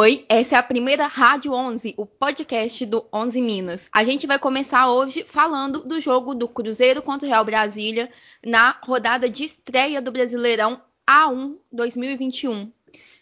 Oi, essa é a primeira Rádio 11, o podcast do 11 Minas. A gente vai começar hoje falando do jogo do Cruzeiro contra o Real Brasília na rodada de estreia do Brasileirão A1 2021.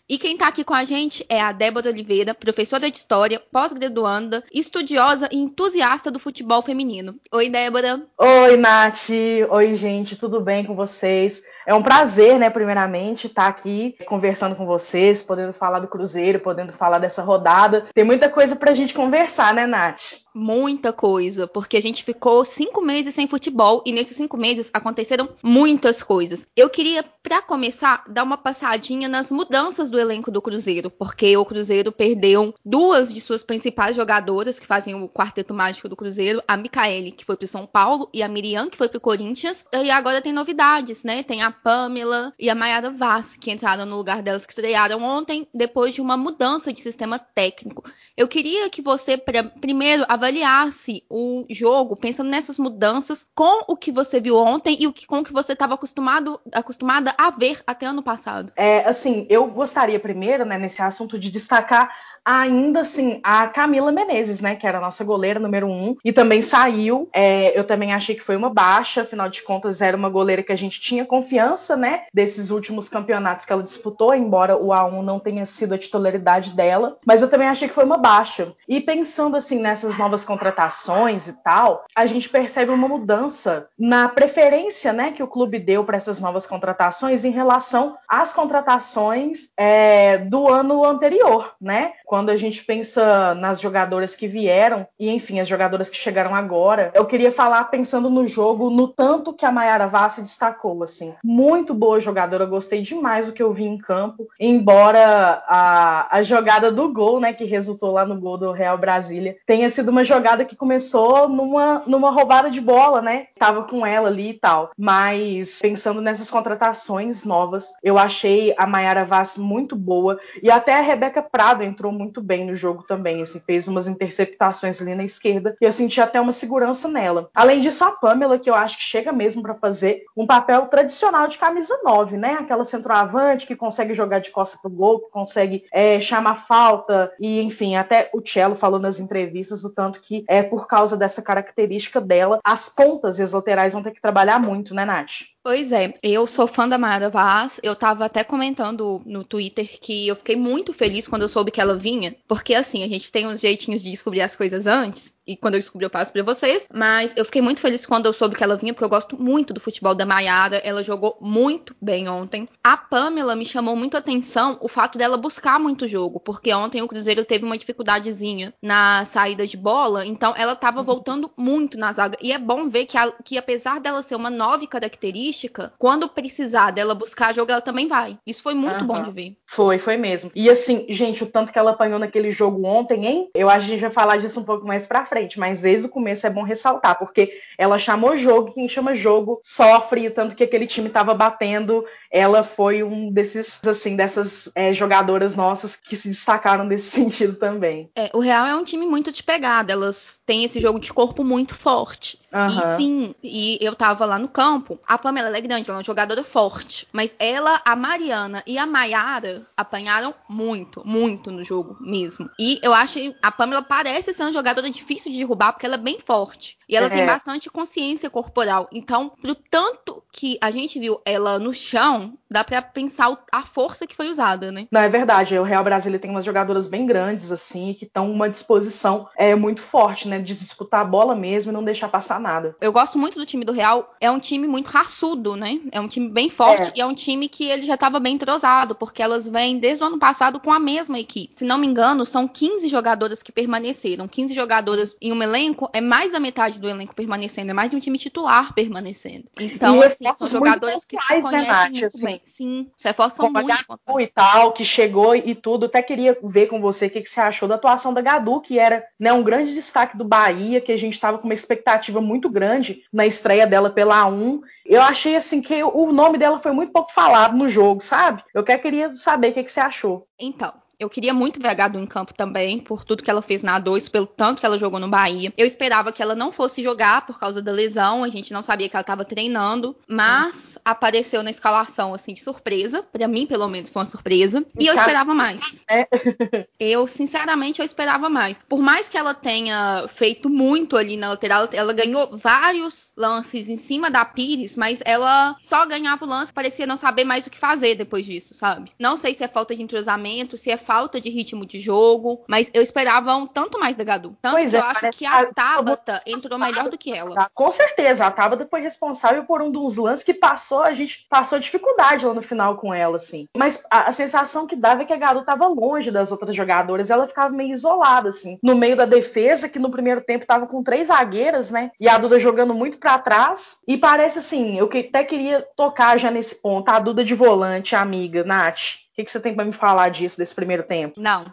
E quem está aqui com a gente é a Débora Oliveira, professora de História, pós-graduanda, estudiosa e entusiasta do futebol feminino. Oi, Débora. Oi, Nath. Oi, gente. Tudo bem com vocês? É um prazer, né, primeiramente, estar tá aqui conversando com vocês, podendo falar do Cruzeiro, podendo falar dessa rodada. Tem muita coisa pra gente conversar, né, Nath? Muita coisa, porque a gente ficou cinco meses sem futebol e nesses cinco meses aconteceram muitas coisas. Eu queria, para começar, dar uma passadinha nas mudanças do elenco do Cruzeiro, porque o Cruzeiro perdeu duas de suas principais jogadoras que fazem o quarteto mágico do Cruzeiro, a Micaele, que foi para São Paulo, e a Miriam, que foi para o Corinthians. E agora tem novidades, né? Tem a Pamela e a Mayara Vaz, que entraram no lugar delas que estrearam ontem, depois de uma mudança de sistema técnico. Eu queria que você, pra, primeiro, avaliasse o jogo, pensando nessas mudanças, com o que você viu ontem e o que, com o que você estava acostumado, acostumada a ver até ano passado. É, assim, eu gostaria primeiro, né, nesse assunto, de destacar ainda assim a Camila Menezes, né, que era a nossa goleira número um, e também saiu. É, eu também achei que foi uma baixa, afinal de contas era uma goleira que a gente tinha confiança, né, desses últimos campeonatos que ela disputou, embora o A1 não tenha sido a titularidade dela, mas eu também achei que foi uma baixa. E pensando assim nessas novas contratações e tal, a gente percebe uma mudança na preferência, né, que o clube deu para essas novas contratações em relação às contratações é, do ano anterior, né? Quando quando a gente pensa nas jogadoras que vieram e, enfim, as jogadoras que chegaram agora, eu queria falar pensando no jogo, no tanto que a Mayara Vaz se destacou, assim. Muito boa jogadora, gostei demais do que eu vi em campo, embora a, a jogada do gol, né, que resultou lá no gol do Real Brasília, tenha sido uma jogada que começou numa, numa roubada de bola, né? Tava com ela ali e tal. Mas pensando nessas contratações novas, eu achei a Mayara Vaz muito boa e até a Rebeca Prado entrou muito muito bem no jogo também, assim, fez umas interceptações ali na esquerda e eu senti até uma segurança nela. Além disso, a Pamela, que eu acho que chega mesmo para fazer um papel tradicional de camisa 9, né? Aquela centroavante que consegue jogar de costa pro gol, que consegue é, chamar falta e, enfim, até o Cello falou nas entrevistas o tanto que é por causa dessa característica dela, as pontas e as laterais vão ter que trabalhar muito, né, Nath? Pois é, eu sou fã da Mayara Vaz. Eu tava até comentando no Twitter que eu fiquei muito feliz quando eu soube que ela vinha, porque assim, a gente tem uns jeitinhos de descobrir as coisas antes e quando eu descobri eu passo para vocês. Mas eu fiquei muito feliz quando eu soube que ela vinha, porque eu gosto muito do futebol da Maiara. Ela jogou muito bem ontem. A Pamela me chamou muito a atenção o fato dela buscar muito jogo, porque ontem o Cruzeiro teve uma dificuldadezinha na saída de bola, então ela estava voltando muito na zaga. E é bom ver que, a, que apesar dela ser uma nova característica, quando precisar dela buscar jogo, ela também vai. Isso foi muito uhum. bom de ver. Foi, foi mesmo. E assim, gente, o tanto que ela apanhou naquele jogo ontem, hein? Eu acho que a gente vai falar disso um pouco mais pra frente frente, mas desde o começo é bom ressaltar, porque ela chamou jogo, quem chama jogo sofre, tanto que aquele time estava batendo, ela foi um desses, assim, dessas é, jogadoras nossas que se destacaram nesse sentido também. É, o Real é um time muito de pegada, elas têm esse jogo de corpo muito forte. Uhum. E sim, e eu tava lá no campo, a Pamela é grande, ela é uma jogadora forte, mas ela, a Mariana e a Maiara apanharam muito, muito no jogo mesmo. E eu acho que a Pamela parece ser uma jogadora difícil de derrubar porque ela é bem forte. E ela é. tem bastante consciência corporal. Então, pro tanto que a gente viu ela no chão, dá para pensar a força que foi usada, né? Não, é verdade. O Real Brasília tem umas jogadoras bem grandes, assim, que estão uma disposição é, muito forte, né? De disputar a bola mesmo e não deixar passar nada. Eu gosto muito do time do Real. É um time muito raçudo, né? É um time bem forte é. e é um time que ele já estava bem entrosado, porque elas vêm desde o ano passado com a mesma equipe. Se não me engano, são 15 jogadoras que permaneceram. 15 jogadoras em um elenco é mais da metade do elenco permanecendo, é mais de um time titular permanecendo. Então, assim, são jogadores que se né, conhecem né, Nath, muito assim, bem. Sim, se reforçam muito. A Gadu e tal, que chegou e tudo. Até queria ver com você o que, que você achou da atuação da Gadu, que era né, um grande destaque do Bahia, que a gente estava com uma expectativa muito grande na estreia dela pela A1. Eu achei assim que o nome dela foi muito pouco falado no jogo, sabe? Eu queria saber o que, que você achou. Então, Eu queria muito ver a Gadu em campo também, por tudo que ela fez na A2, pelo tanto que ela jogou no Bahia. Eu esperava que ela não fosse jogar por causa da lesão, a gente não sabia que ela estava treinando, mas hum. apareceu na escalação, assim, de surpresa. Para mim, pelo menos, foi uma surpresa. E eu esperava mais. É. eu, sinceramente, eu esperava mais. Por mais que ela tenha feito muito ali na lateral, ela ganhou vários lances em cima da Pires, mas ela só ganhava o lance, parecia não saber mais o que fazer depois disso, sabe? Não sei se é falta de entrosamento, se é falta de ritmo de jogo, mas eu esperava um tanto mais da Gadu. Tanto pois que é, eu acho que a Tabata entrou melhor do que ela. Com certeza, a Tabata foi responsável por um dos lances que passou, a gente passou dificuldade lá no final com ela, assim. Mas a, a sensação que dava é que a Gadu tava longe das outras jogadoras, ela ficava meio isolada, assim, no meio da defesa, que no primeiro tempo tava com três zagueiras, né? E a Duda jogando muito para trás. E parece assim, eu até queria tocar já nesse ponto. A Duda de volante, amiga, Nath. O que, que você tem para me falar disso, desse primeiro tempo? Não,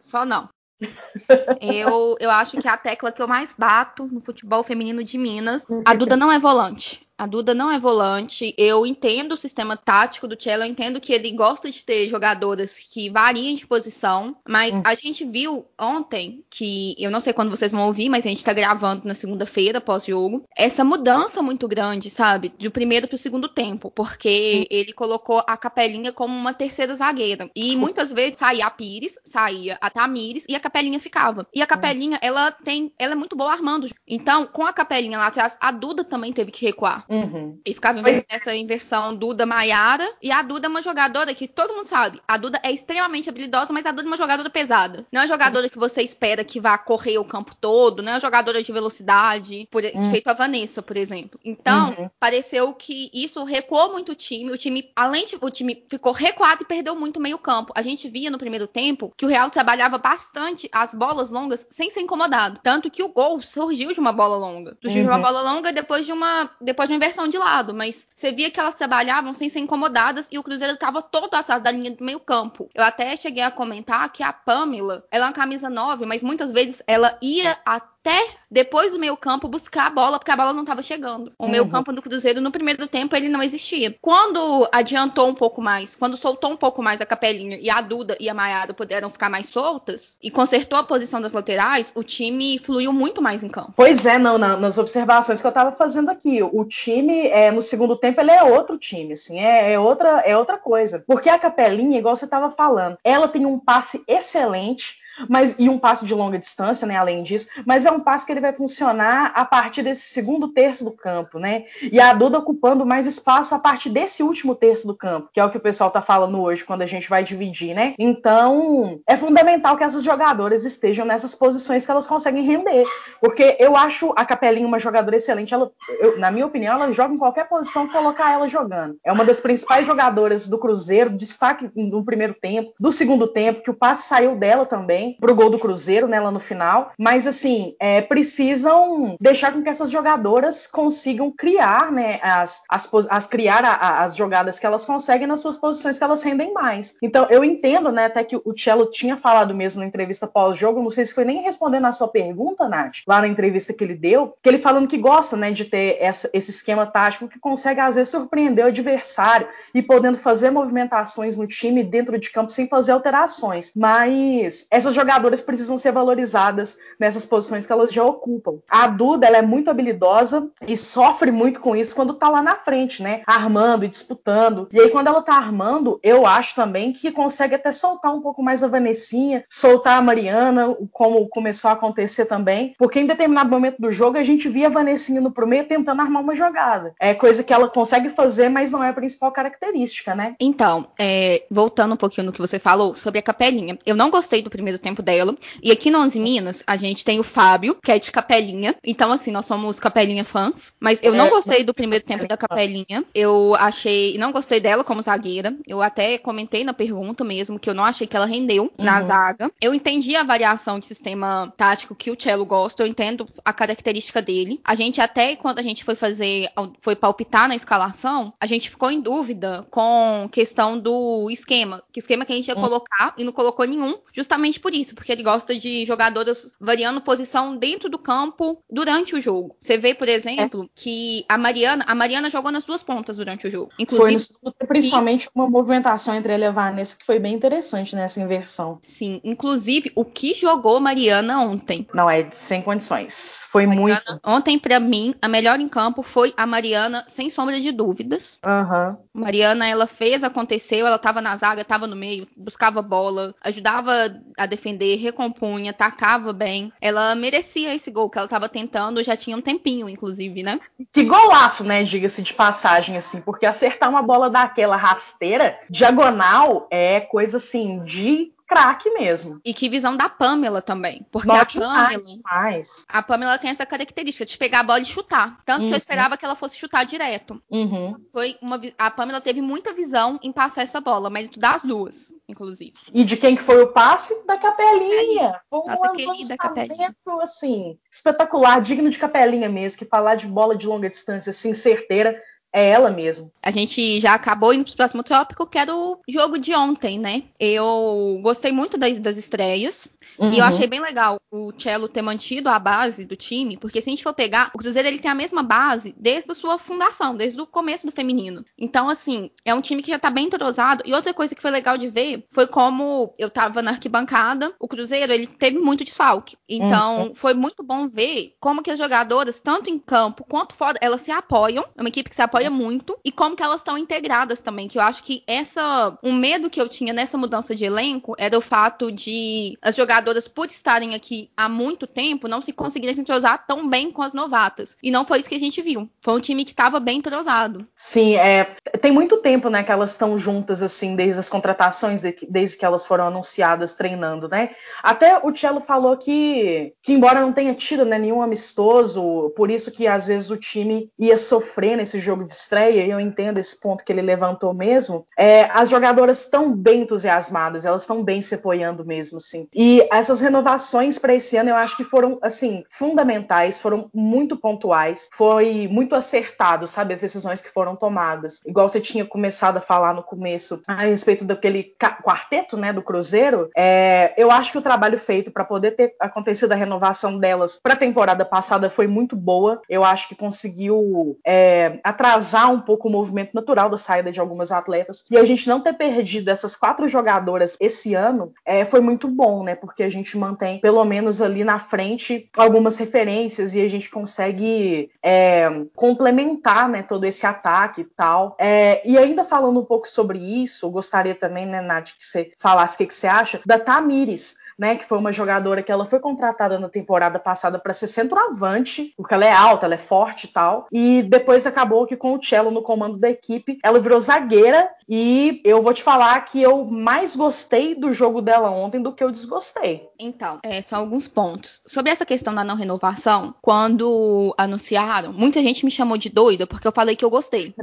só não. eu, eu acho que a tecla que eu mais bato no futebol feminino de Minas, a Duda não é volante. A Duda não é volante. Eu entendo o sistema tático do Cello, eu entendo que ele gosta de ter jogadoras que variem de posição, mas hum. a gente viu ontem que eu não sei quando vocês vão ouvir, mas a gente tá gravando na segunda-feira pós-jogo, essa mudança muito grande, sabe, do primeiro pro segundo tempo, porque hum. ele colocou a Capelinha como uma terceira zagueira. E muitas vezes saía a Pires, saía a Tamires e a Capelinha ficava. E a hum. Capelinha, hum. ela tem, ela é muito boa armando. Então, com a Capelinha lá atrás, a Duda também teve que recuar. Uhum. E ficava nessa inversão Duda Maiara. E a Duda é uma jogadora que todo mundo sabe. A Duda é extremamente habilidosa, mas a Duda é uma jogadora pesada. Não é uma jogadora uhum. que você espera que vá correr o campo todo, não é uma jogadora de velocidade, por, uhum. feito a Vanessa, por exemplo. Então, uhum. pareceu que isso recuou muito o time. O time, além de o time ficou recuado e perdeu muito meio campo. A gente via no primeiro tempo que o Real trabalhava bastante as bolas longas sem ser incomodado. Tanto que o gol surgiu de uma bola longa. Surgiu de uma uhum. bola longa depois de uma depois de uma inversão de lado, mas você via que elas trabalhavam sem ser incomodadas e o Cruzeiro estava todo atrás da linha do meio campo. Eu até cheguei a comentar que a Pamela, ela é uma camisa 9, mas muitas vezes ela ia até depois do meio campo buscar a bola, porque a bola não estava chegando. O uhum. meio campo do Cruzeiro no primeiro tempo ele não existia. Quando adiantou um pouco mais, quando soltou um pouco mais a capelinha e a Duda e a Maiara puderam ficar mais soltas e consertou a posição das laterais, o time fluiu muito mais em campo. Pois é, não, na, nas observações que eu estava fazendo aqui, o time é, no segundo tempo ele é outro time, assim, é, é, outra é outra coisa. Porque a capelinha, igual você estava falando, ela tem um passe excelente mas e um passe de longa distância, né, além disso, mas é um passe que ele vai funcionar a partir desse segundo terço do campo, né? E a Duda ocupando mais espaço a partir desse último terço do campo, que é o que o pessoal tá falando hoje quando a gente vai dividir, né? Então, é fundamental que essas jogadoras estejam nessas posições que elas conseguem render, porque eu acho a Capelinha uma jogadora excelente, ela, eu, na minha opinião, ela joga em qualquer posição colocar ela jogando. É uma das principais jogadoras do Cruzeiro, destaque no primeiro tempo, do segundo tempo, que o passe saiu dela também pro gol do Cruzeiro, né, lá no final. Mas, assim, é, precisam deixar com que essas jogadoras consigam criar, né, as, as, as criar a, a, as jogadas que elas conseguem nas suas posições que elas rendem mais. Então, eu entendo, né, até que o Cello tinha falado mesmo na entrevista pós-jogo, não sei se foi nem respondendo a sua pergunta, Nath, lá na entrevista que ele deu, que ele falando que gosta, né, de ter essa, esse esquema tático que consegue, às vezes, surpreender o adversário e podendo fazer movimentações no time dentro de campo sem fazer alterações. Mas essas jogadoras precisam ser valorizadas nessas posições que elas já ocupam. A Duda ela é muito habilidosa e sofre muito com isso quando tá lá na frente, né? Armando e disputando. E aí, quando ela tá armando, eu acho também que consegue até soltar um pouco mais a Vanessinha, soltar a Mariana, como começou a acontecer também. Porque em determinado momento do jogo a gente via a Vanessinha no meio tentando armar uma jogada. É coisa que ela consegue fazer, mas não é a principal característica, né? Então, é, voltando um pouquinho no que você falou sobre a capelinha. Eu não gostei do primeiro tempo dela. E aqui no 11 Minas, a gente tem o Fábio, que é de Capelinha. Então, assim, nós somos Capelinha fãs. Mas eu não é, gostei do primeiro tempo da Capelinha. Eu achei. Não gostei dela como zagueira. Eu até comentei na pergunta mesmo que eu não achei que ela rendeu uhum. na zaga. Eu entendi a variação de sistema tático que o Cello gosta. Eu entendo a característica dele. A gente até, quando a gente foi fazer. Foi palpitar na escalação, a gente ficou em dúvida com questão do esquema. Que esquema que a gente ia uhum. colocar e não colocou nenhum, justamente por isso, porque ele gosta de jogadoras variando posição dentro do campo durante o jogo. Você vê, por exemplo, é. Que a Mariana, a Mariana jogou nas duas pontas durante o jogo. Inclusive, foi no, principalmente e, uma movimentação entre ela e a Vanessa que foi bem interessante nessa inversão. Sim, inclusive o que jogou Mariana ontem. Não é sem condições. Foi Mariana, muito. Ontem para mim a melhor em campo foi a Mariana, sem sombra de dúvidas. Uhum. Mariana, ela fez, aconteceu, ela tava na zaga, tava no meio, buscava bola, ajudava a defender, recompunha, tacava bem. Ela merecia esse gol que ela tava tentando, já tinha um tempinho, inclusive, né? Que golaço, né? Diga-se de passagem, assim, porque acertar uma bola daquela rasteira, diagonal, é coisa assim de craque mesmo. E que visão da Pamela também. Porque a Pamela. Mais, demais. A Pamela tem essa característica de pegar a bola e chutar. Tanto Uhum. que eu esperava que ela fosse chutar direto. Uhum. Foi uma, a Pamela teve muita visão em passar essa bola, mérito das duas, inclusive. E de quem que foi o passe? Da Capelinha. Foi um lançamento, assim, espetacular, digno de Capelinha mesmo, que falar de bola de longa distância, assim, certeira, é ela mesmo. A gente já acabou indo pro próximo tópico, que era o jogo de ontem, né? Eu gostei muito das, das estreias. Uhum. E eu achei bem legal o Cello ter mantido a base do time, porque se a gente for pegar, o Cruzeiro ele tem a mesma base desde a sua fundação, desde o começo do feminino. Então, assim, é um time que já tá bem entrosado. E outra coisa que foi legal de ver foi como eu tava na arquibancada, o Cruzeiro ele teve muito desfalque. Então, foi muito bom ver como que as jogadoras, tanto em campo quanto fora, elas se apoiam. É uma equipe que se apoia muito e como que elas estão integradas também, que eu acho que essa um medo que eu tinha nessa mudança de elenco era o fato de as jogadoras por estarem aqui há muito tempo não se conseguirem se entrosar tão bem com as novatas. E não foi isso que a gente viu. Foi um time que estava bem entrosado. Sim, é, tem muito tempo, né, que elas estão juntas, assim, desde as contratações, de- desde que elas foram anunciadas treinando, né? Até o Cello falou que, que embora não tenha tido né, nenhum amistoso, por isso que às vezes o time ia sofrer nesse jogo de estreia, e eu entendo esse ponto que ele levantou mesmo, é, as jogadoras estão bem entusiasmadas, elas estão bem se apoiando mesmo, assim. E essas renovações para esse ano eu acho que foram, assim, fundamentais, foram muito pontuais, foi muito acertado, sabe, as decisões que foram tomadas. Igual você tinha começado a falar no começo a respeito daquele quarteto, né, do Cruzeiro, é, eu acho que o trabalho feito para poder ter acontecido a renovação delas para a temporada passada foi muito boa. Eu acho que conseguiu é, atrasar um pouco o movimento natural da saída de algumas atletas e a gente não ter perdido essas quatro jogadoras esse ano é, foi muito bom, né? Porque a gente mantém pelo menos ali na frente algumas referências e a gente consegue é, complementar, né, todo esse ataque e tal. É, e ainda falando um pouco sobre isso, gostaria também, né, Nath, que você falasse o que, que você acha da Tamires né, que foi uma jogadora que ela foi contratada na temporada passada para ser centroavante, porque ela é alta, ela é forte e tal. E depois acabou que com o Cello no comando da equipe, ela virou zagueira e eu vou te falar que eu mais gostei do jogo dela ontem do que eu desgostei. Então, é, são alguns pontos. Sobre essa questão da não renovação, quando anunciaram, muita gente me chamou de doida porque eu falei que eu gostei.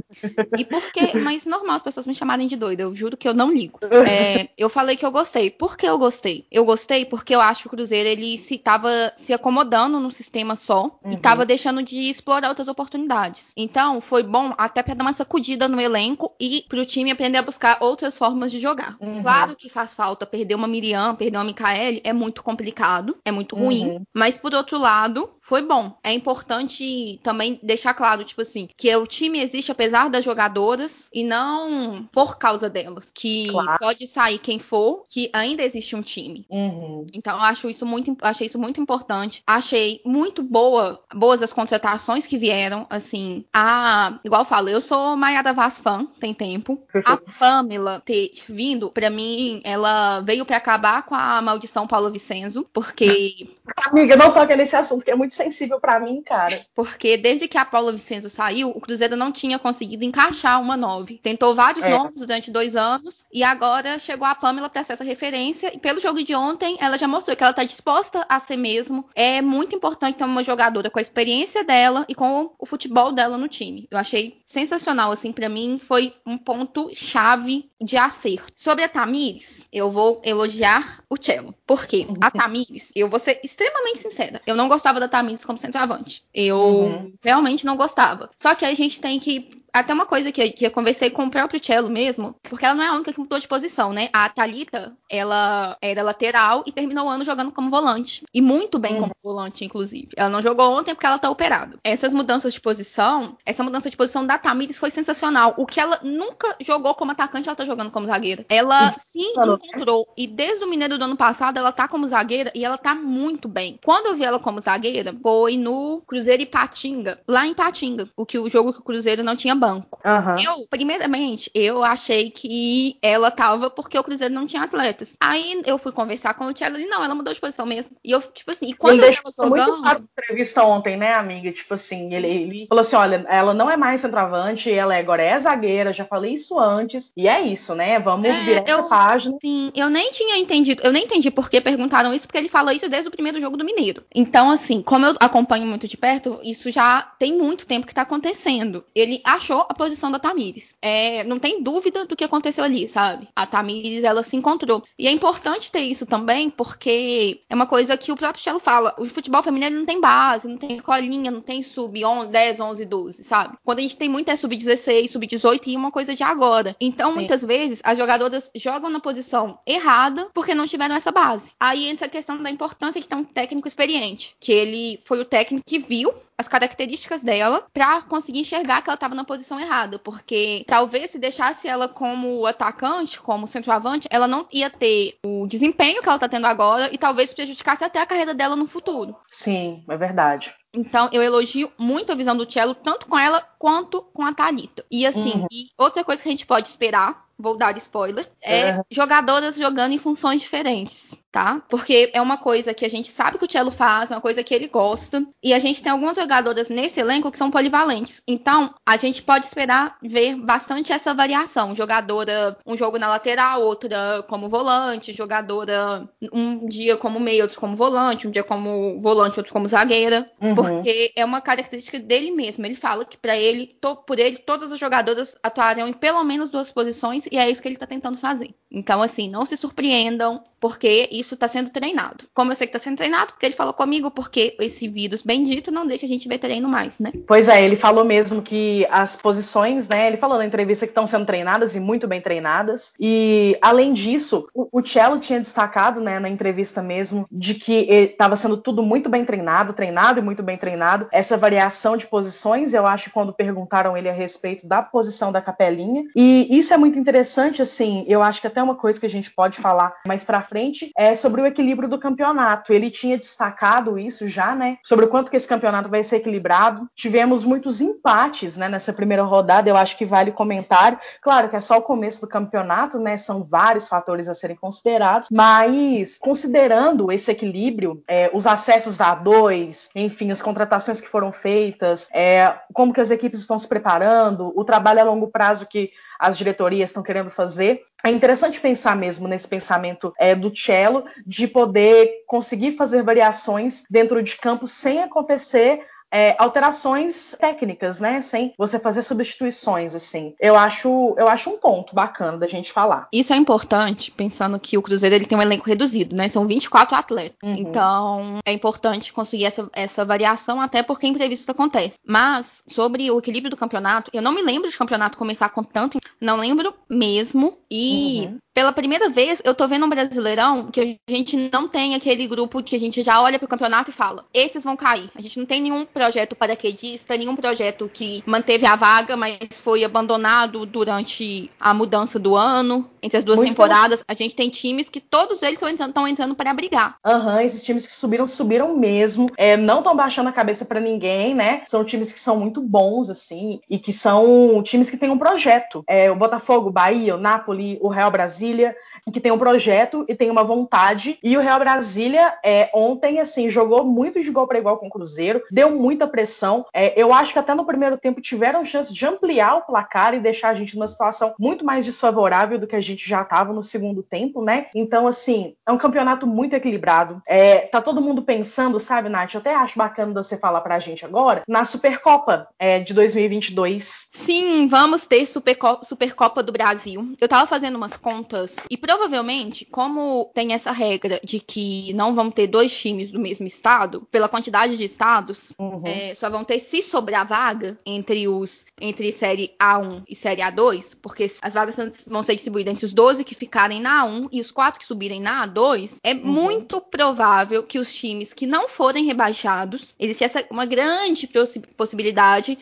E? Mas normal as pessoas me chamarem de doida, eu juro que eu não ligo. É, eu falei que eu gostei. Por que eu gostei? Eu gostei porque eu acho que o Cruzeiro ele se tava se acomodando num sistema só e Uhum. tava deixando de explorar outras oportunidades. Então, foi bom até para dar uma sacudida no elenco e pro time aprender a buscar outras formas de jogar. Uhum. Claro que faz falta perder uma Miriam, perder uma Micaele, é muito complicado, é muito ruim, Uhum. mas por outro lado, foi bom. É importante também deixar claro, tipo assim, que o time existe apesar das jogadoras e não por causa delas. Que Claro. pode sair quem for, que ainda existe um time. Uhum. Então, eu acho isso muito, achei isso muito importante. Achei muito boa, boas as contratações que vieram, assim. A, igual eu falo, eu sou Maiara Vaz fã, tem tempo. A Pamela ter vindo, pra mim, ela veio pra acabar com a maldição Paulo Vicenzo, porque Amiga, não toca nesse assunto que é muito sensível para mim, cara. porque desde que a Paula Vicenzo saiu, o Cruzeiro não tinha conseguido encaixar uma nove. Tentou vários É. nomes durante dois anos e agora chegou a Pamela para ser essa referência. E pelo jogo de ontem, ela já mostrou que ela tá disposta a ser mesmo. É muito importante ter uma jogadora com a experiência dela e com o futebol dela no time. Eu achei sensacional, assim, para mim foi um ponto chave de acerto. Sobre a Tamires, eu vou elogiar o Cello. Por quê? A Tamires, eu vou ser extremamente sincera. Eu não gostava da Tamires como centroavante. Eu Uhum. realmente não gostava. Só que a gente tem que Até uma coisa que, que eu conversei com o próprio Cello mesmo, porque ela não é a única que mudou de posição, né? A Thalita, ela era lateral e terminou o ano jogando como volante. E muito bem como volante, inclusive. Ela não jogou ontem porque ela tá operada. Essas mudanças de posição, essa mudança de posição da Tamires foi sensacional. O que ela nunca jogou como atacante, ela tá jogando como zagueira. Ela se encontrou. E desde o Mineiro do ano passado, ela tá como zagueira e ela tá muito bem. Quando eu vi ela como zagueira, foi no Cruzeiro e Patinga, lá em Patinga, o que o jogo que o Cruzeiro não tinha banco. Aham. Eu, primeiramente, eu achei que ela tava porque o Cruzeiro não tinha atletas. Aí eu fui conversar com o Thiago e não, ela mudou de posição mesmo. E eu, tipo assim, e quando ele eu tava isso muito jogando. claro entrevista ontem, né, amiga? Tipo assim, ele, ele falou assim: olha, ela não é mais centroavante, ela é- agora é zagueira, já falei isso antes, e é isso, né? Vamos É, virar eu- essa página. Sim, eu nem tinha entendido, eu nem entendi por que perguntaram isso, porque ele fala isso desde o primeiro jogo do Mineiro. Então, assim, como eu acompanho muito de perto, isso já tem muito tempo que tá acontecendo. Ele achou a posição da Tamires. É, não tem dúvida do que aconteceu ali, sabe? A Tamires, ela se encontrou. E é importante ter isso também, porque é uma coisa que o próprio Chelo fala. O futebol feminino não tem base, não tem colinha, não tem sub 11, 10, 11, 12, sabe? Quando a gente tem muito é sub 16, sub 18 e uma coisa de agora. Então, Sim. muitas vezes, as jogadoras jogam na posição errada porque não tiveram essa base. Aí entra a questão da importância de ter um técnico experiente, que ele foi o técnico que viu as características dela pra conseguir enxergar que ela estava na posição errada, porque talvez se deixasse ela como atacante, como centroavante, ela não ia ter o desempenho que ela tá tendo agora e talvez prejudicasse até a carreira dela no futuro. Sim, é verdade. Então, eu elogio muito a visão do Cello, tanto com ela quanto com a Thalita. E assim, Uhum. e outra coisa que a gente pode esperar, vou dar spoiler, é Uhum. jogadoras jogando em funções diferentes, tá? Porque é uma coisa que a gente sabe que o Cello faz, é uma coisa que ele gosta, e a gente tem algumas jogadoras nesse elenco que são polivalentes. Então, a gente pode esperar ver bastante essa variação. Jogadora, um jogo na lateral, outra como volante, jogadora um dia como meio, outro como volante, um dia como volante, outro como zagueira. Uhum. Porque é uma característica dele mesmo. Ele fala que pra ele, to- por ele, todas as jogadoras atuariam em pelo menos duas posições e é isso que ele tá tentando fazer. Então, assim, não se surpreendam, porque isso tá sendo treinado. Como eu sei que tá sendo treinado, porque ele falou comigo, porque esse vírus bendito não deixa a gente ver treino mais, né? Pois é, ele falou mesmo que as posições, né? Ele falou na entrevista que estão sendo treinadas e muito bem treinadas. E além disso, o, o Cello tinha destacado, né, na entrevista mesmo, de que estava sendo tudo muito bem treinado, treinado e muito bem treinado. Essa variação de posições, eu acho, quando perguntaram ele a respeito da posição da capelinha. E isso é muito interessante, assim. Eu acho que até uma coisa que a gente pode falar mais pra frente é sobre o equilíbrio do campeonato. Ele tinha destacado isso já, né? Sobre o quanto que esse campeonato vai ser equilibrado. Tivemos muitos empates, né, nessa primeira rodada. Eu acho que vale comentário. Claro que é só o começo do campeonato, né? São vários fatores a serem considerados, mas considerando esse equilíbrio, é, os acessos da A2, enfim, as contratações que foram feitas, é, como que as equipes estão se preparando, o trabalho a longo prazo que as diretorias estão querendo fazer. É interessante pensar mesmo nesse pensamento é, do cello de poder conseguir fazer variações dentro de campo sem acontecer é, alterações técnicas, né? Sem você fazer substituições, assim. Eu acho, eu acho um ponto bacana da gente falar. Isso é importante, pensando que o Cruzeiro ele tem um elenco reduzido, né? São 24 atletas. Uhum. Então, é importante conseguir essa, essa variação, até porque imprevistos acontecem. Mas, sobre o equilíbrio do campeonato, eu não me lembro de campeonato começar com tanto. Não lembro mesmo. E. Uhum. Pela primeira vez, eu tô vendo um brasileirão que a gente não tem aquele grupo que a gente já olha pro campeonato e fala: esses vão cair. A gente não tem nenhum projeto paraquedista, nenhum projeto que manteve a vaga, mas foi abandonado durante a mudança do ano, entre as duas Muito temporadas. A gente tem times que todos eles estão entrando, entrando para brigar. Aham, esses times que subiram, subiram mesmo. É, não estão baixando a cabeça pra ninguém, né? São times que são muito bons, assim, e que são times que têm um projeto. É, o Botafogo, o Bahia, o Napoli, o Real Brasília, que tem um projeto e tem uma vontade. E o Real Brasília, é, ontem, assim, jogou muito de igual para igual com o Cruzeiro, deu muita pressão. É, eu acho que até no primeiro tempo tiveram chance de ampliar o placar e deixar a gente numa situação muito mais desfavorável do que a gente já estava no segundo tempo, né? Então, assim, é um campeonato muito equilibrado. É, tá todo mundo pensando, sabe, Nath? Eu até acho bacana você falar pra gente agora, na Supercopa é, de 2022. Sim, vamos ter Supercopa, Supercopa do Brasil. Eu tava fazendo umas contas e provavelmente, como tem essa regra de que não vão ter dois times do mesmo estado, pela quantidade de estados, uhum. é, só vão ter se sobrar vaga entre os entre série A1 e série A2, porque as vagas vão ser distribuídas entre os 12 que ficarem na A1 e os 4 que subirem na A2. É uhum. muito provável que os times que não forem rebaixados, existe essa uma grande possibilidade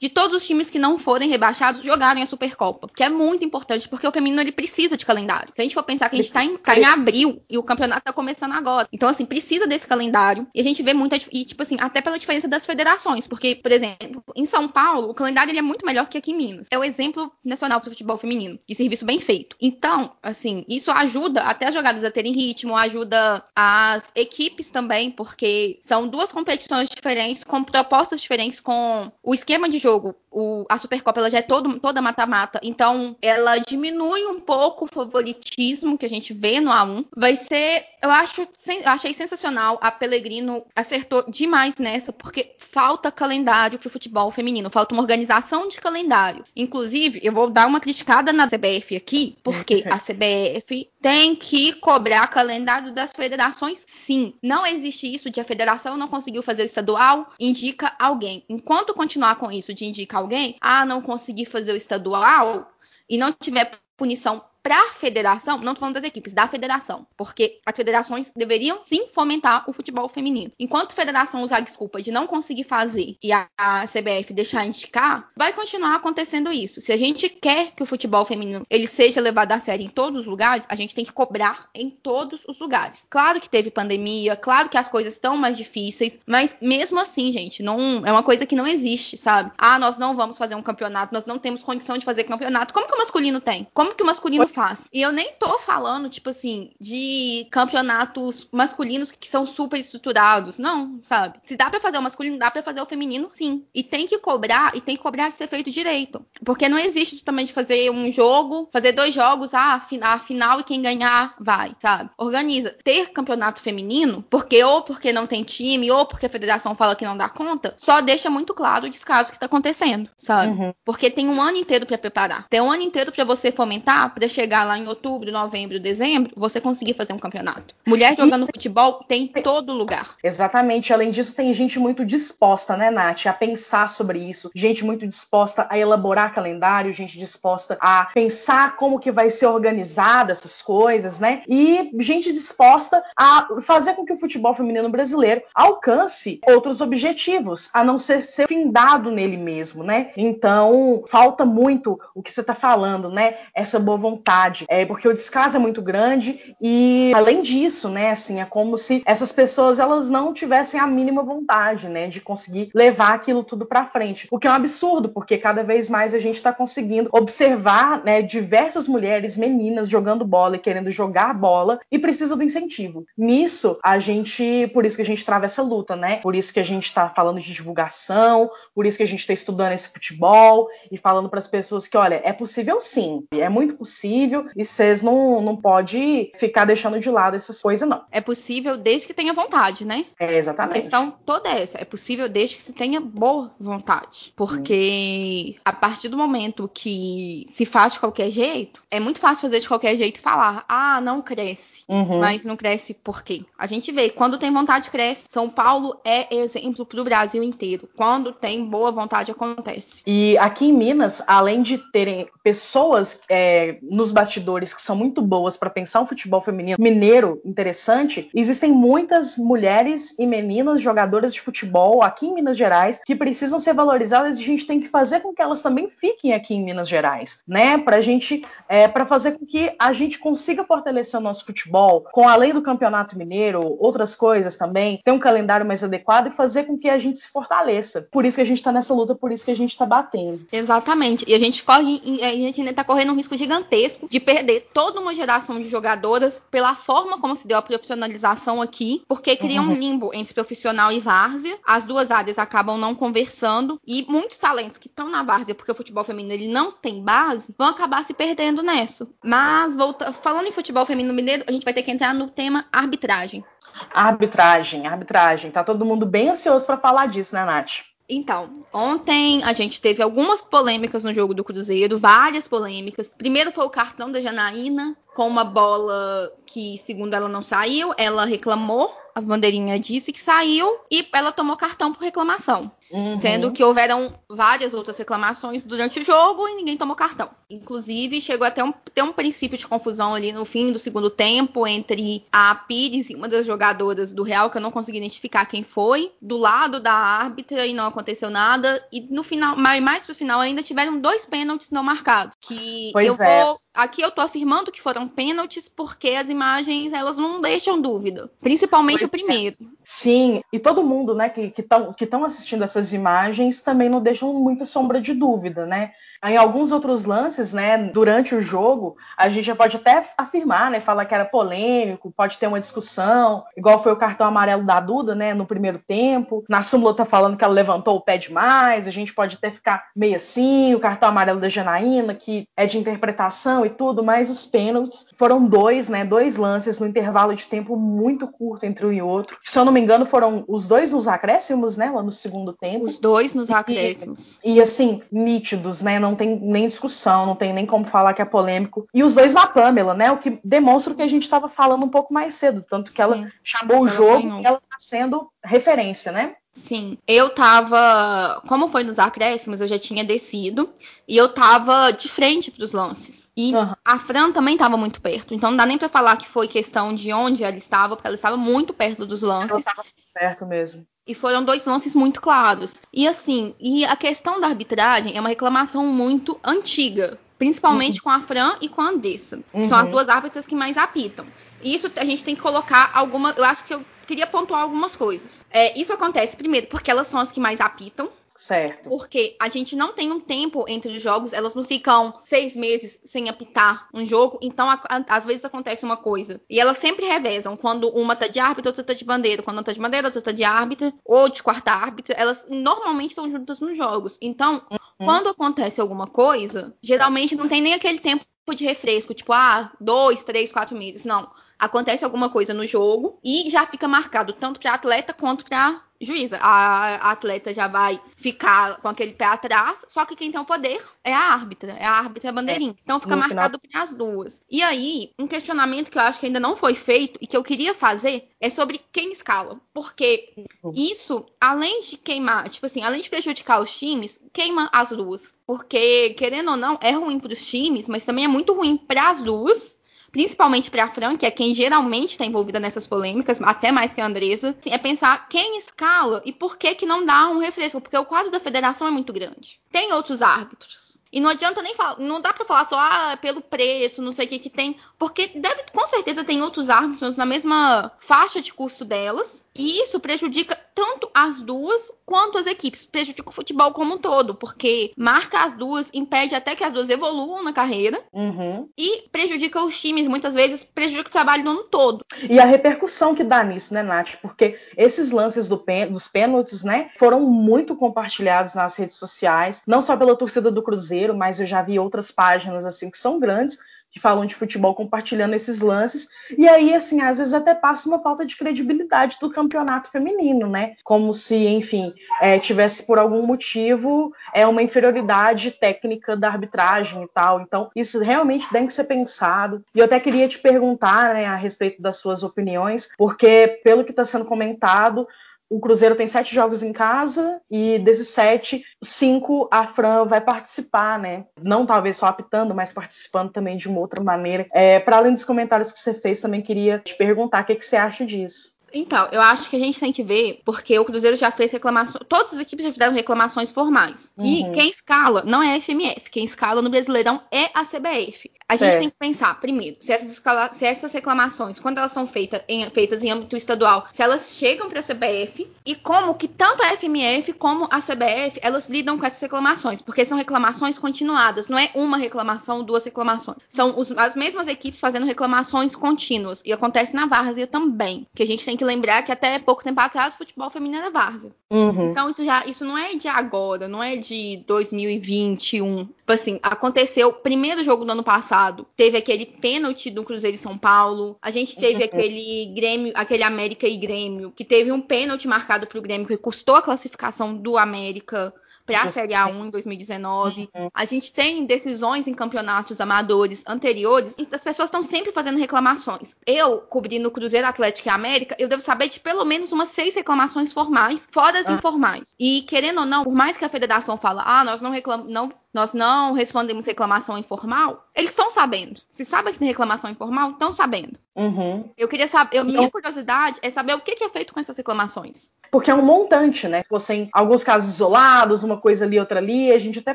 de todos os times que não forem rebaixados jogarem a Supercopa, que é muito importante, porque o feminino ele precisa de calendário. Se a gente for pensar que a gente está em, tá em, abril e o campeonato está começando agora. Então, assim, precisa desse calendário. E a gente vê muita. E, tipo assim, até pela diferença das federações. Porque, por exemplo, em São Paulo, o calendário ele é muito melhor que aqui em Minas. É o exemplo nacional para o futebol feminino, de serviço bem feito. Então, assim, isso ajuda até as jogadas a terem ritmo, ajuda as equipes também, porque são duas competições diferentes, com propostas diferentes, com o esquema de jogo, o, a Supercopa ela já é todo, toda mata-mata, então ela diminui um pouco o favoritismo que a gente vê no A1. Vai ser, eu acho, eu achei sensacional. A Pellegrino acertou demais nessa, porque falta calendário para o futebol feminino, falta uma organização de calendário. Inclusive, eu vou dar uma criticada na CBF aqui, porque a CBF tem que cobrar calendário das federações, sim. Não existe isso de a federação não conseguiu fazer o estadual, indica alguém. Enquanto continuar com isso de indicar alguém, ah, não consegui fazer o estadual e não tiver punição para a federação, não estou falando das equipes, da federação, porque as federações deveriam sim fomentar o futebol feminino. Enquanto a federação usar a desculpa de não conseguir fazer e a, a, CBF deixar indicar, vai continuar acontecendo isso. Se a gente quer que o futebol feminino ele seja levado a sério em todos os lugares, a gente tem que cobrar em todos os lugares. Claro que teve pandemia, claro que as coisas estão mais difíceis, mas mesmo assim, gente, não é uma coisa que não existe, sabe? Ah, nós não vamos fazer um campeonato, nós não temos condição de fazer campeonato. Como que o masculino tem? Como que o masculino faz. E eu nem tô falando, tipo assim, de campeonatos masculinos que são super estruturados. Não, sabe? Se dá para fazer o masculino, dá para fazer o feminino, sim. E tem que cobrar, e tem que cobrar de ser feito direito. Porque não existe também de fazer um jogo, fazer dois jogos, ah, a final e quem ganhar vai, sabe? Organiza. Ter campeonato feminino, porque ou porque não tem time, ou porque a federação fala que não dá conta, só deixa muito claro o descaso que tá acontecendo, sabe? Uhum. Porque tem um ano inteiro para preparar. Tem um ano inteiro para você fomentar, para chegar chegar lá em outubro, novembro, dezembro, você conseguir fazer um campeonato. Mulher jogando futebol tem em todo lugar. Exatamente. Além disso, tem gente muito disposta, né, Nath, a pensar sobre isso. Gente muito disposta a elaborar calendário, gente disposta a pensar como que vai ser organizada essas coisas, né? E gente disposta a fazer com que o futebol feminino brasileiro alcance outros objetivos, a não ser ser findado nele mesmo, né? Então, falta muito o que você está falando, né? Essa boa vontade vontade, é, porque o descaso é muito grande e além disso, né, assim, é como se essas pessoas elas não tivessem a mínima vontade, né, de conseguir levar aquilo tudo para frente, o que é um absurdo, porque cada vez mais a gente está conseguindo observar, né, diversas mulheres, meninas jogando bola e querendo jogar bola e precisa do incentivo. Nisso a gente, por isso que a gente trava essa luta, né? Por isso que a gente está falando de divulgação, por isso que a gente está estudando esse futebol e falando para as pessoas que, olha, é possível sim, é muito possível possível e vocês não, não pode ficar deixando de lado essas coisas, não. É possível desde que tenha vontade, né? É, exatamente. A questão toda é essa. É possível desde que se tenha boa vontade. Porque hum. a partir do momento que se faz de qualquer jeito, é muito fácil fazer de qualquer jeito e falar, ah, não cresce Uhum. Mas não cresce por quê? A gente vê, quando tem vontade, cresce. São Paulo é exemplo para o Brasil inteiro. Quando tem boa vontade, acontece. E aqui em Minas, além de terem pessoas é, nos bastidores que são muito boas para pensar um futebol feminino mineiro interessante, existem muitas mulheres e meninas jogadoras de futebol aqui em Minas Gerais que precisam ser valorizadas e a gente tem que fazer com que elas também fiquem aqui em Minas Gerais, né? Para gente, é, para fazer com que a gente consiga fortalecer o nosso futebol futebol, com além do Campeonato Mineiro, outras coisas também, ter um calendário mais adequado e fazer com que a gente se fortaleça. Por isso que a gente está nessa luta, por isso que a gente está batendo. Exatamente. E a gente corre, a gente ainda está correndo um risco gigantesco de perder toda uma geração de jogadoras pela forma como se deu a profissionalização aqui, porque cria uhum. um limbo entre profissional e várzea. As duas áreas acabam não conversando e muitos talentos que estão na várzea, porque o futebol feminino ele não tem base, vão acabar se perdendo nessa. Mas volta, falando em futebol feminino mineiro, a gente vai ter que entrar no tema arbitragem. Arbitragem, arbitragem. Tá todo mundo bem ansioso para falar disso, né, Nath? Então, ontem a gente teve algumas polêmicas no jogo do Cruzeiro, várias polêmicas. Primeiro foi o cartão da Janaína, com uma bola que, segundo ela, não saiu. Ela reclamou, a bandeirinha disse que saiu e ela tomou cartão por reclamação. Uhum. Sendo que houveram várias outras reclamações durante o jogo e ninguém tomou cartão. Inclusive, chegou até um, ter um princípio de confusão ali no fim do segundo tempo entre a Pires e uma das jogadoras do Real, que eu não consegui identificar quem foi, do lado da árbitra e não aconteceu nada. E no final, mais, mais pro final, ainda tiveram dois pênaltis não marcados. Que pois eu é. vou. Aqui eu tô afirmando que foram pênaltis porque as imagens elas não deixam dúvida. Principalmente pois o primeiro. É. Sim, e todo mundo, né, que estão que que assistindo essas imagens também não deixam muita sombra de dúvida, né? Em alguns outros lances, né, durante o jogo, a gente já pode até afirmar, né, falar que era polêmico, pode ter uma discussão, igual foi o cartão amarelo da Duda, né, no primeiro tempo. Na súmula tá falando que ela levantou o pé demais, a gente pode até ficar meio assim, o cartão amarelo da Janaína, que é de interpretação e tudo, mas os pênaltis foram dois, né, dois lances no intervalo de tempo muito curto entre um e outro. Se eu não me engano, foram os dois nos acréscimos, né, lá no segundo tempo. Os dois nos acréscimos. E, e assim, nítidos, né, não tem nem discussão, não tem nem como falar que é polêmico. E os dois na Pamela, né? O que demonstra o que a gente estava falando um pouco mais cedo, tanto que Sim, ela chamou o jogo e ela está sendo referência, né? Sim, eu tava. Como foi nos acréscimos, eu já tinha descido e eu tava de frente para os lances. E uhum. a Fran também estava muito perto. Então não dá nem para falar que foi questão de onde ela estava, porque ela estava muito perto dos lances. Ela estava perto mesmo. E foram dois lances muito claros. E assim, e a questão da arbitragem é uma reclamação muito antiga. Principalmente uhum. com a Fran e com a Andessa. Uhum. São as duas árbitras que mais apitam. Isso a gente tem que colocar alguma. Eu acho que eu queria pontuar algumas coisas. É, isso acontece, primeiro, porque elas são as que mais apitam. Certo. Porque a gente não tem um tempo entre os jogos, elas não ficam seis meses sem apitar um jogo, então a, a, às vezes acontece uma coisa. E elas sempre revezam, quando uma tá de árbitro, outra tá de bandeira, quando uma tá de bandeira, outra tá de árbitro, ou de quarta árbitra, elas normalmente estão juntas nos jogos. Então, uhum. quando acontece alguma coisa, geralmente não tem nem aquele tempo de refresco, tipo, ah, dois, três, quatro meses. Não. Acontece alguma coisa no jogo e já fica marcado tanto para atleta quanto para juíza. A, atleta já vai ficar com aquele pé atrás, só que quem tem o poder é a árbitra, é a árbitra bandeirinha. É, então fica marcado para as duas. E aí, um questionamento que eu acho que ainda não foi feito e que eu queria fazer é sobre quem escala. Porque uhum. isso, além de queimar, tipo assim, além de prejudicar os times, queima as duas. Porque, querendo ou não, é ruim para os times, mas também é muito ruim para as duas principalmente para a Fran, que é quem geralmente está envolvida nessas polêmicas, até mais que a Andresa, é pensar quem escala e por que que não dá um refresco, porque o quadro da federação é muito grande. Tem outros árbitros. E não adianta nem falar, não dá para falar só ah, pelo preço, não sei o que que tem, porque deve, com certeza tem outros árbitros na mesma faixa de custo delas, e isso prejudica tanto as duas quanto as equipes. Prejudica o futebol como um todo, porque marca as duas, impede até que as duas evoluam na carreira uhum. e prejudica os times, muitas vezes prejudica o trabalho do ano todo. E a repercussão que dá nisso, né, Nath? Porque esses lances do pen, dos pênaltis, né, foram muito compartilhados nas redes sociais, não só pela torcida do Cruzeiro, mas eu já vi outras páginas assim que são grandes que falam de futebol compartilhando esses lances. E aí, assim, às vezes até passa uma falta de credibilidade do campeonato feminino, né? Como se, enfim, é, tivesse por algum motivo é uma inferioridade técnica da arbitragem e tal. Então, isso realmente tem que ser pensado. E eu até queria te perguntar, né, a respeito das suas opiniões, porque pelo que está sendo comentado, o Cruzeiro tem sete jogos em casa e desses sete, cinco a Fran vai participar, né? Não talvez só apitando, mas participando também de uma outra maneira. É, Para além dos comentários que você fez, também queria te perguntar o que, que você acha disso. Então, eu acho que a gente tem que ver, porque o Cruzeiro já fez reclamações, todas as equipes já fizeram reclamações formais. Uhum. E quem escala não é a FMF, quem escala no Brasileirão é a CBF. A gente tem que pensar, primeiro, se essas, se essas reclamações, quando elas são feitas em, feitas em âmbito estadual, se elas chegam para a CBF e como que tanto a FMF como a CBF elas lidam com essas reclamações, porque são reclamações continuadas, não é uma reclamação, duas reclamações. São os, as mesmas equipes fazendo reclamações contínuas e acontece na Várzea também, que a gente tem que lembrar que até pouco tempo atrás o futebol feminino era Várzea. Uhum. Então isso já isso não é de agora, não é de 2021. Tipo assim, aconteceu primeiro jogo do ano passado passado teve aquele pênalti do Cruzeiro e São Paulo. A gente teve Uhum. aquele Grêmio, aquele América e Grêmio, que teve um pênalti marcado pro Grêmio que custou a classificação do América para a. Série A1 em 2019. Uhum. A gente tem decisões em campeonatos amadores anteriores e as pessoas estão sempre fazendo reclamações. Eu, cobrindo o Cruzeiro Atlético e América, eu devo saber de pelo menos umas seis reclamações formais, fora as Ah. informais. E querendo ou não, por mais que a federação fala, ah, nós não reclamamos, não, nós não respondemos reclamação informal, eles estão sabendo. Se sabem que tem reclamação informal, estão sabendo. Uhum. Eu queria saber, eu- Então- minha curiosidade é saber o que que é feito com essas reclamações. Porque é um montante, né? Se fossem alguns casos isolados, uma coisa ali, outra ali, a gente até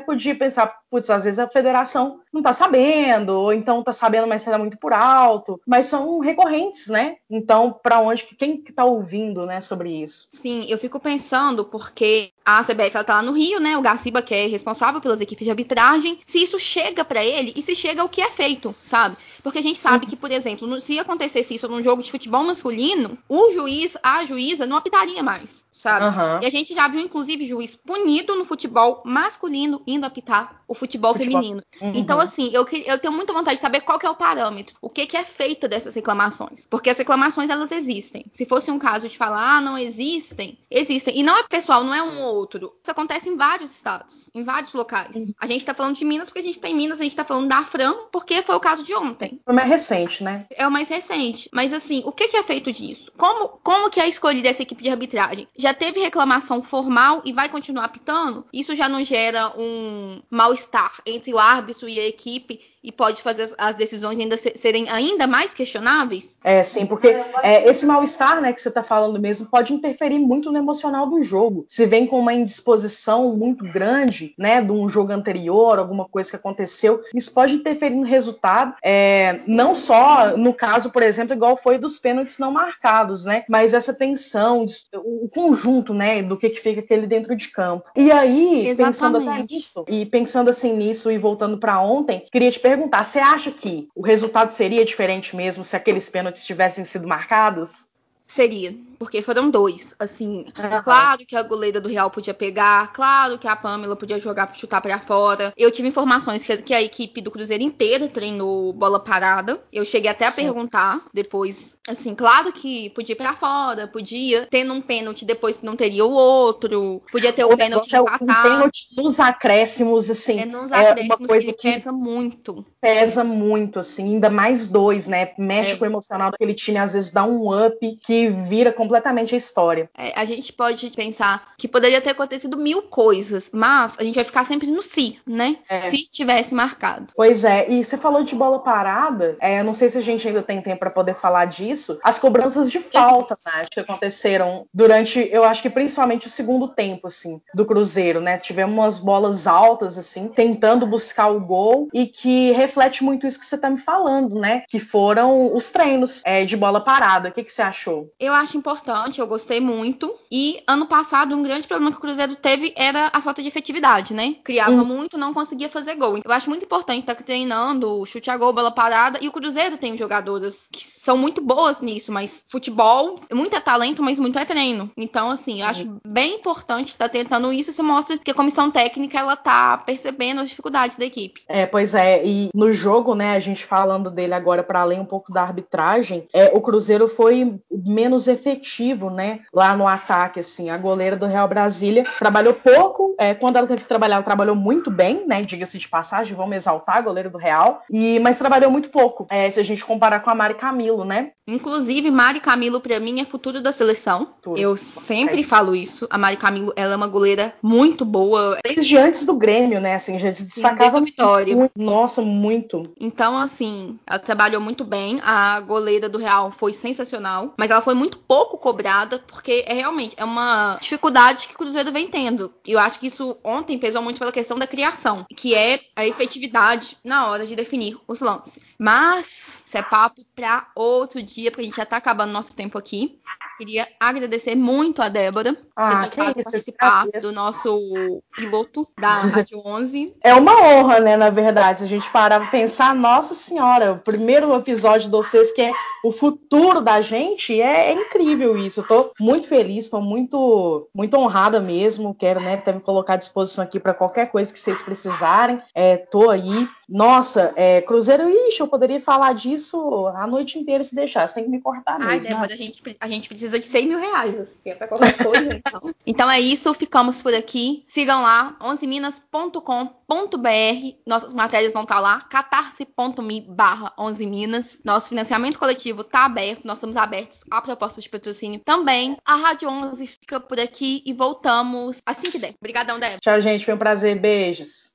podia pensar, putz, às vezes a federação não tá sabendo, ou então tá sabendo, mas tá muito por alto. Mas são recorrentes, né? Então, pra onde que quem que tá ouvindo, né, sobre isso? Sim, eu fico pensando porque a CBF ela tá lá no Rio, né? O Garciba que é responsável pelas equipes de arbitragem, se isso chega pra ele e se chega o que é feito, sabe? Porque a gente sabe que, por exemplo, se acontecesse isso num jogo de futebol masculino, o juiz, a juíza não apitaria mais, sabe? Aham. E a gente já viu, inclusive, juiz punido no futebol masculino indo apitar o futebol, Futebol. feminino. Uhum. Então, assim, eu, eu tenho muita vontade de saber qual é o parâmetro, o que, que é feito dessas reclamações. Porque as reclamações, elas existem. Se fosse um caso de falar, ah, não existem, existem. E não é pessoal, não é um ou outro. Isso acontece em vários estados, em vários locais. A gente tá falando de Minas porque a gente tem Minas, a gente tá falando da Fran porque foi o caso de ontem. Foi mais recente, né? É o mais recente. Mas assim, o que, que é feito disso? Como, como que é escolhida essa equipe de arbitragem? Já teve reclamação formal e vai continuar apitando? Isso já não gera um mal-estar entre o árbitro e a equipe e pode fazer as- decisões ainda se- serem ainda mais questionáveis? É, sim, porque é, esse mal-estar, né, que você tá falando mesmo, pode interferir muito no emocional do jogo. Se vem com uma indisposição muito grande, né, de um jogo anterior, alguma coisa que aconteceu, isso pode interferir no resultado, é, não só no caso, por exemplo, igual foi dos pênaltis não marcados, né, mas essa tensão, o conjunto, né, do que, que fica aquele dentro de campo. E aí, pensando até Exatamente. nisso, e pensando assim nisso e voltando pra ontem, queria te perguntar, você acha que o resultado seria diferente mesmo se aqueles pênaltis tivessem sido marcados? Seria, porque foram dois. Assim, Aham. claro que a goleira do Real podia pegar, claro que a Pamela podia jogar chutar pra fora. Eu tive informações que, que a equipe do Cruzeiro inteira treinou bola parada. Eu cheguei até a Sim. perguntar depois, assim, claro que podia ir pra fora, podia, tendo um pênalti depois não teria o outro, podia ter o, O pênalti de é o- um empatar. pênalti nos acréscimos, assim, É nos é acréscimos uma coisa que pesa muito. pesa muito, assim, ainda mais dois, né? Mexe É. com o emocional daquele time, às vezes dá um up que vira completamente a história. É, a gente pode pensar que poderia ter acontecido mil coisas, mas a gente vai ficar sempre no si, né? É. Se tivesse marcado. Pois é, e você falou de bola parada, é, não sei se a gente ainda tem tempo para poder falar disso. As cobranças de falta, né, que aconteceram durante, eu acho que principalmente o segundo tempo, assim, do Cruzeiro, né? Tivemos umas bolas altas, assim, tentando buscar o gol e que reflete muito isso que você tá me falando, né? Que foram os treinos é, de bola parada. O que, que você achou? Eu acho importante, eu gostei muito. E ano passado, um grande problema que o Cruzeiro teve era a falta de efetividade, né? Criava Hum. muito, não conseguia fazer gol. Eu acho muito importante estar treinando chute a gol, bola parada. E o Cruzeiro tem jogadoras que são muito boas nisso, mas futebol, muito é talento, mas muito é treino. Então, assim, eu acho bem importante estar tentando isso. Isso mostra que a comissão técnica ela tá percebendo as dificuldades da equipe. É, pois é, e no jogo, né, a gente falando dele agora para além um pouco da arbitragem, é, o Cruzeiro foi menos efetivo, né, lá no ataque, assim, a goleira do Real Brasília trabalhou pouco, é, quando ela teve que trabalhar, ela trabalhou muito bem, né, diga-se de passagem, vamos exaltar a goleira do Real, e, mas trabalhou muito pouco, é, se a gente comparar com a Mari Camilo, né. Inclusive, Mari Camilo, pra mim, é futuro da seleção. Futuro. Eu sempre falo isso. A Mari Camilo, ela é uma goleira muito boa. Desde antes do Grêmio, né, assim, já se destacava desde Vitória. muito, nossa, muito. Então, assim, ela trabalhou muito bem. A goleira do Real foi sensacional. Mas ela foi muito pouco cobrada, porque é realmente é uma dificuldade que o Cruzeiro vem tendo. E eu acho que isso ontem pesou muito pela questão da criação, que é a efetividade na hora de definir os lances. Mas isso é papo pra outro dia, porque a gente já tá acabando nosso tempo aqui. Queria agradecer muito a Débora ah, por ter participar do nosso piloto da Rádio 11. É uma honra, né, na verdade, se a gente parar pra pensar, nossa senhora, o primeiro episódio de vocês que é o futuro da gente, é, é incrível isso. Eu tô muito feliz, tô muito, muito honrada mesmo. Quero, né, até me colocar à disposição aqui para qualquer coisa que vocês precisarem. É, tô aí. Nossa, é, Cruzeiro, ixi, eu poderia falar disso a noite inteira se deixar. Você tem que me cortar mesmo. Ai, Débora, né? a gente, a gente precisa de 100 mil reais, assim, é pra qualquer coisa, então. então é isso, ficamos por aqui. Sigam lá, 11minas.com.br. Nossas matérias vão estar lá, catarse.me barra 11minas. Nosso financiamento coletivo tá aberto, nós estamos abertos a propostas de patrocínio também. A Rádio 11 fica por aqui e voltamos assim que der. Obrigadão, Débora. Tchau, gente, foi um prazer. Beijos.